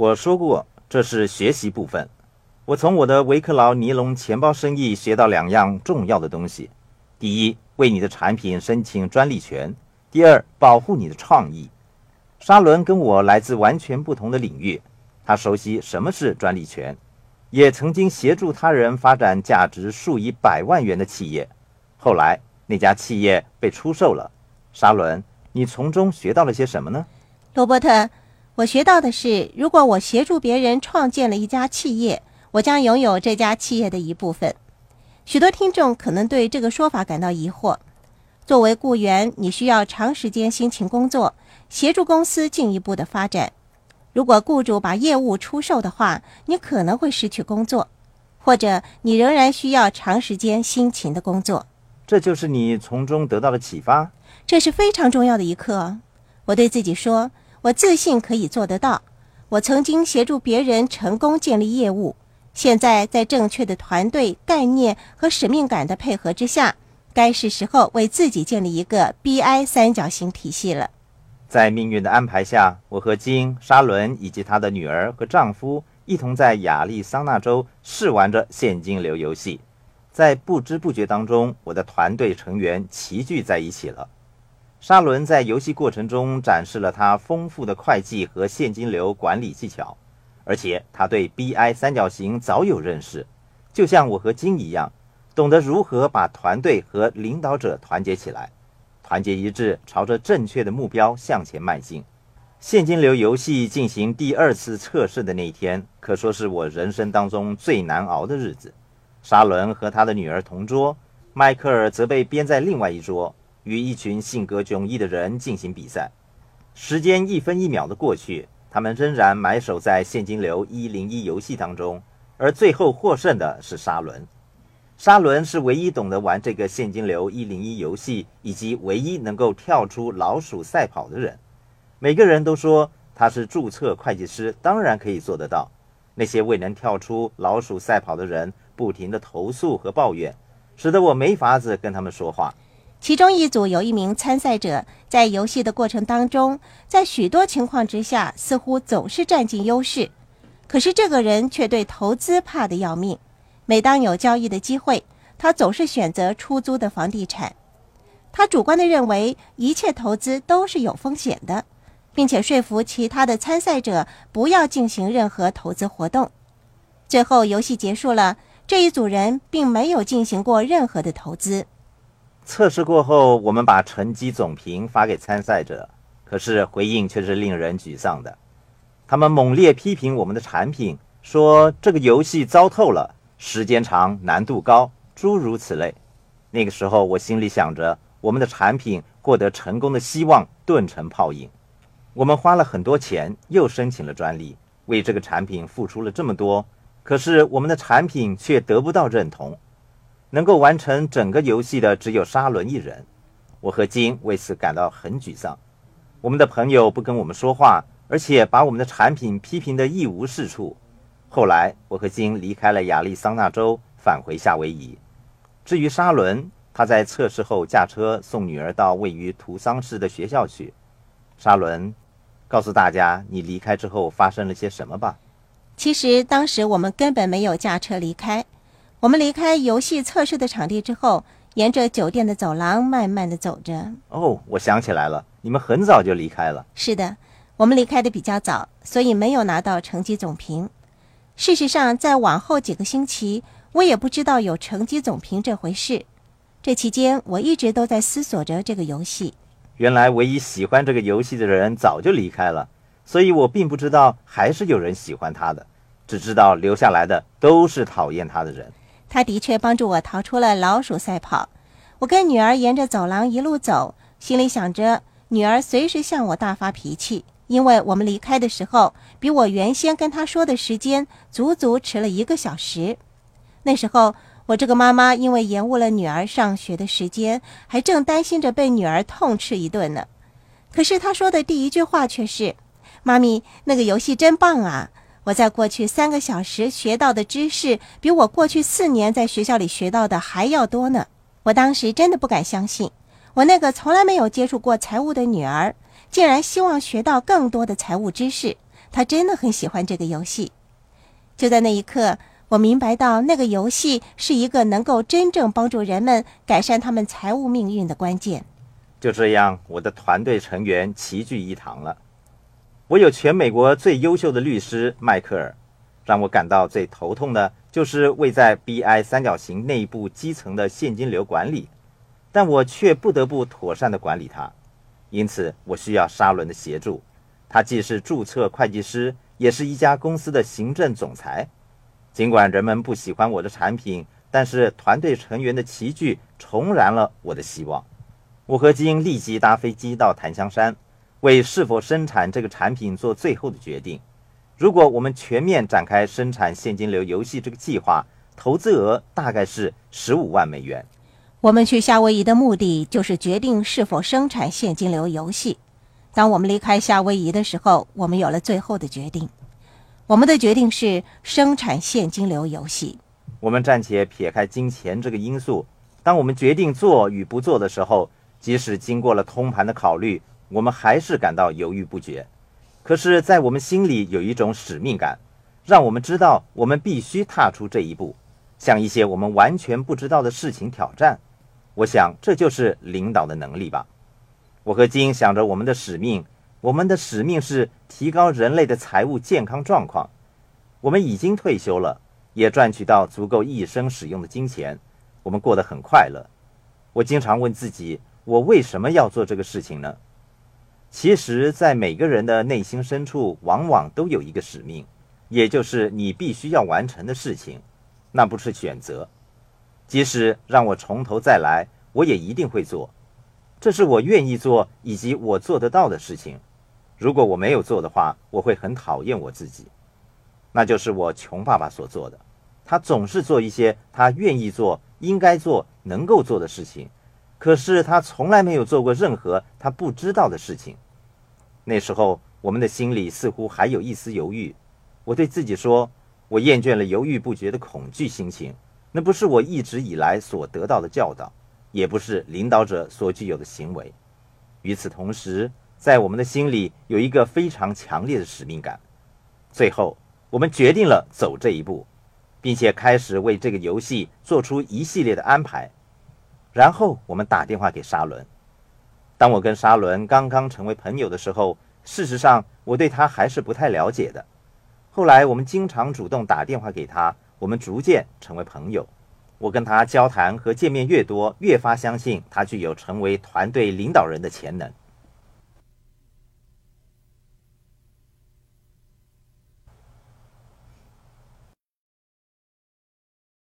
我说过，这是学习部分。我从我的维克劳尼龙钱包生意学到两样重要的东西：第一，为你的产品申请专利权；第二，保护你的创意。沙伦跟我来自完全不同的领域，他熟悉什么是专利权，也曾经协助他人发展价值数以百万元的企业。后来那家企业被出售了。沙伦，你从中学到了些什么呢？罗伯特，我学到的是，如果我协助别人创建了一家企业。我将拥有这家企业的一部分。许多听众可能对这个说法感到疑惑。作为雇员，你需要长时间辛勤工作，协助公司进一步的发展。如果雇主把业务出售的话，你可能会失去工作，或者你仍然需要长时间辛勤的工作。这就是你从中得到的启发。这是非常重要的一课。我对自己说，我自信可以做得到。我曾经协助别人成功建立业务。现在，在正确的团队概念和使命感的配合之下，该是时候为自己建立一个 BI 三角形体系了。在命运的安排下，我和金沙伦以及她的女儿和丈夫一同在亚利桑那州试玩着现金流游戏。在不知不觉当中，我的团队成员齐聚在一起了。沙伦在游戏过程中展示了他丰富的会计和现金流管理技巧。而且他对 BI 三角形早有认识，就像我和金一样，懂得如何把团队和领导者团结起来，团结一致，朝着正确的目标向前迈进。现金流游戏进行第二次测试的那一天，可说是我人生当中最难熬的日子。沙伦和他的女儿同桌，迈克尔则被编在另外一桌，与一群性格迥异的人进行比赛。时间一分一秒的过去。他们仍然埋首在现金流一零一游戏当中，而最后获胜的是沙伦。沙伦是唯一懂得玩这个现金流一零一游戏，以及唯一能够跳出老鼠赛跑的人。每个人都说他是注册会计师，当然可以做得到。那些未能跳出老鼠赛跑的人，不停地投诉和抱怨，使得我没法子跟他们说话。其中一组有一名参赛者，在游戏的过程当中，在许多情况之下，似乎总是占尽优势。可是这个人却对投资怕得要命。每当有交易的机会，他总是选择出租的房地产。他主观地认为一切投资都是有风险的，并且说服其他的参赛者不要进行任何投资活动。最后，游戏结束了，这一组人并没有进行过任何的投资。测试过后，我们把成绩总评发给参赛者，可是回应却是令人沮丧的。他们猛烈批评我们的产品，说这个游戏糟透了，时间长，难度高，诸如此类。那个时候，我心里想着，我们的产品获得成功的希望顿成泡影。我们花了很多钱，又申请了专利，为这个产品付出了这么多，可是我们的产品却得不到认同。能够完成整个游戏的只有沙伦一人，我和金为此感到很沮丧。我们的朋友不跟我们说话，而且把我们的产品批评得一无是处。后来，我和金离开了亚利桑那州，返回夏威夷。至于沙伦，他在测试后驾车送女儿到位于图桑市的学校去。沙伦，告诉大家你离开之后发生了些什么吧。其实当时我们根本没有驾车离开。我们离开游戏测试的场地之后，沿着酒店的走廊慢慢的走着。哦，我想起来了，你们很早就离开了。是的，我们离开的比较早，所以没有拿到成绩总评。事实上，在往后几个星期，我也不知道有成绩总评这回事。这期间，我一直都在思索着这个游戏。原来，唯一喜欢这个游戏的人早就离开了，所以我并不知道还是有人喜欢他的，只知道留下来的都是讨厌他的人。他的确帮助我逃出了老鼠赛跑。我跟女儿沿着走廊一路走，心里想着女儿随时向我大发脾气，因为我们离开的时候比我原先跟她说的时间足足迟了一个小时。那时候我这个妈妈因为延误了女儿上学的时间，还正担心着被女儿痛斥一顿呢。可是她说的第一句话却是：“妈咪，那个游戏真棒啊！”我在过去三个小时学到的知识，比我过去四年在学校里学到的还要多呢。我当时真的不敢相信，我那个从来没有接触过财务的女儿，竟然希望学到更多的财务知识，她真的很喜欢这个游戏。就在那一刻，我明白到那个游戏是一个能够真正帮助人们改善他们财务命运的关键。就这样，我的团队成员齐聚一堂了。我有全美国最优秀的律师迈克尔，让我感到最头痛的就是位在 BI 三角形内部基层的现金流管理，但我却不得不妥善地管理它。因此，我需要沙伦的协助。他既是注册会计师，也是一家公司的行政总裁。尽管人们不喜欢我的产品，但是团队成员的齐聚重燃了我的希望。我和金立即搭飞机到檀香山，为是否生产这个产品做最后的决定。如果我们全面展开生产现金流游戏这个计划，投资额大概是十五万美元。我们去夏威夷的目的就是决定是否生产现金流游戏。当我们离开夏威夷的时候，我们有了最后的决定。我们的决定是生产现金流游戏。我们暂且撇开金钱这个因素，当我们决定做与不做的时候。即使经过了通盘的考虑，我们还是感到犹豫不决。可是，在我们心里有一种使命感，让我们知道我们必须踏出这一步，向一些我们完全不知道的事情挑战。我想，这就是领导的能力吧。我和金想着我们的使命，我们的使命是提高人类的财务健康状况。我们已经退休了，也赚取到足够一生使用的金钱，我们过得很快乐。我经常问自己。我为什么要做这个事情呢？其实，在每个人的内心深处，往往都有一个使命，也就是你必须要完成的事情。那不是选择，即使让我从头再来，我也一定会做。这是我愿意做以及我做得到的事情。如果我没有做的话，我会很讨厌我自己。那就是我穷爸爸所做的，他总是做一些他愿意做、应该做、能够做的事情。可是他从来没有做过任何他不知道的事情。那时候，我们的心里似乎还有一丝犹豫。我对自己说：“我厌倦了犹豫不决的恐惧心情，那不是我一直以来所得到的教导，也不是领导者所具有的行为。”与此同时，在我们的心里有一个非常强烈的使命感。最后，我们决定了走这一步，并且开始为这个游戏做出一系列的安排。然后我们打电话给沙伦。当我跟沙伦刚刚成为朋友的时候，事实上我对他还是不太了解的。后来我们经常主动打电话给他，我们逐渐成为朋友。我跟他交谈和见面越多，越发相信他具有成为团队领导人的潜能。